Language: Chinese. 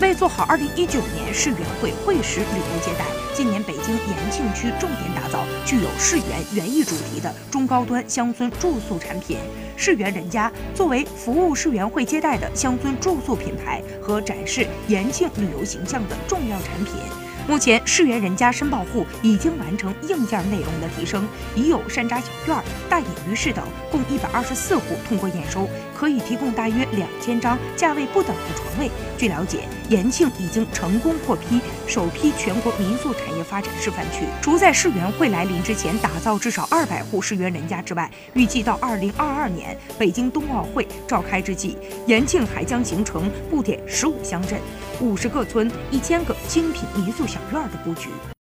为做好2019年世园会会食旅游接待，今年北京延庆区重点打造具有世园园艺主题的中高端乡村住宿产品。世园人家作为服务世园会接待的乡村住宿品牌和展示延庆旅游形象的重要产品。目前，世园人家申报户已经完成硬件内容的提升，已有山楂小院、大隐鱼市等共一百二十四户通过验收，可以提供大约两千张价位不等的床位。据了解，延庆已经成功获批首批全国民宿产业发展示范区。除在世园会来临之前打造至少二百户世园人家之外，预计到二零二二年北京冬奥会召开之际，延庆还将形成布点十五乡镇、五十个村、一千个精品民宿小。院儿的布局。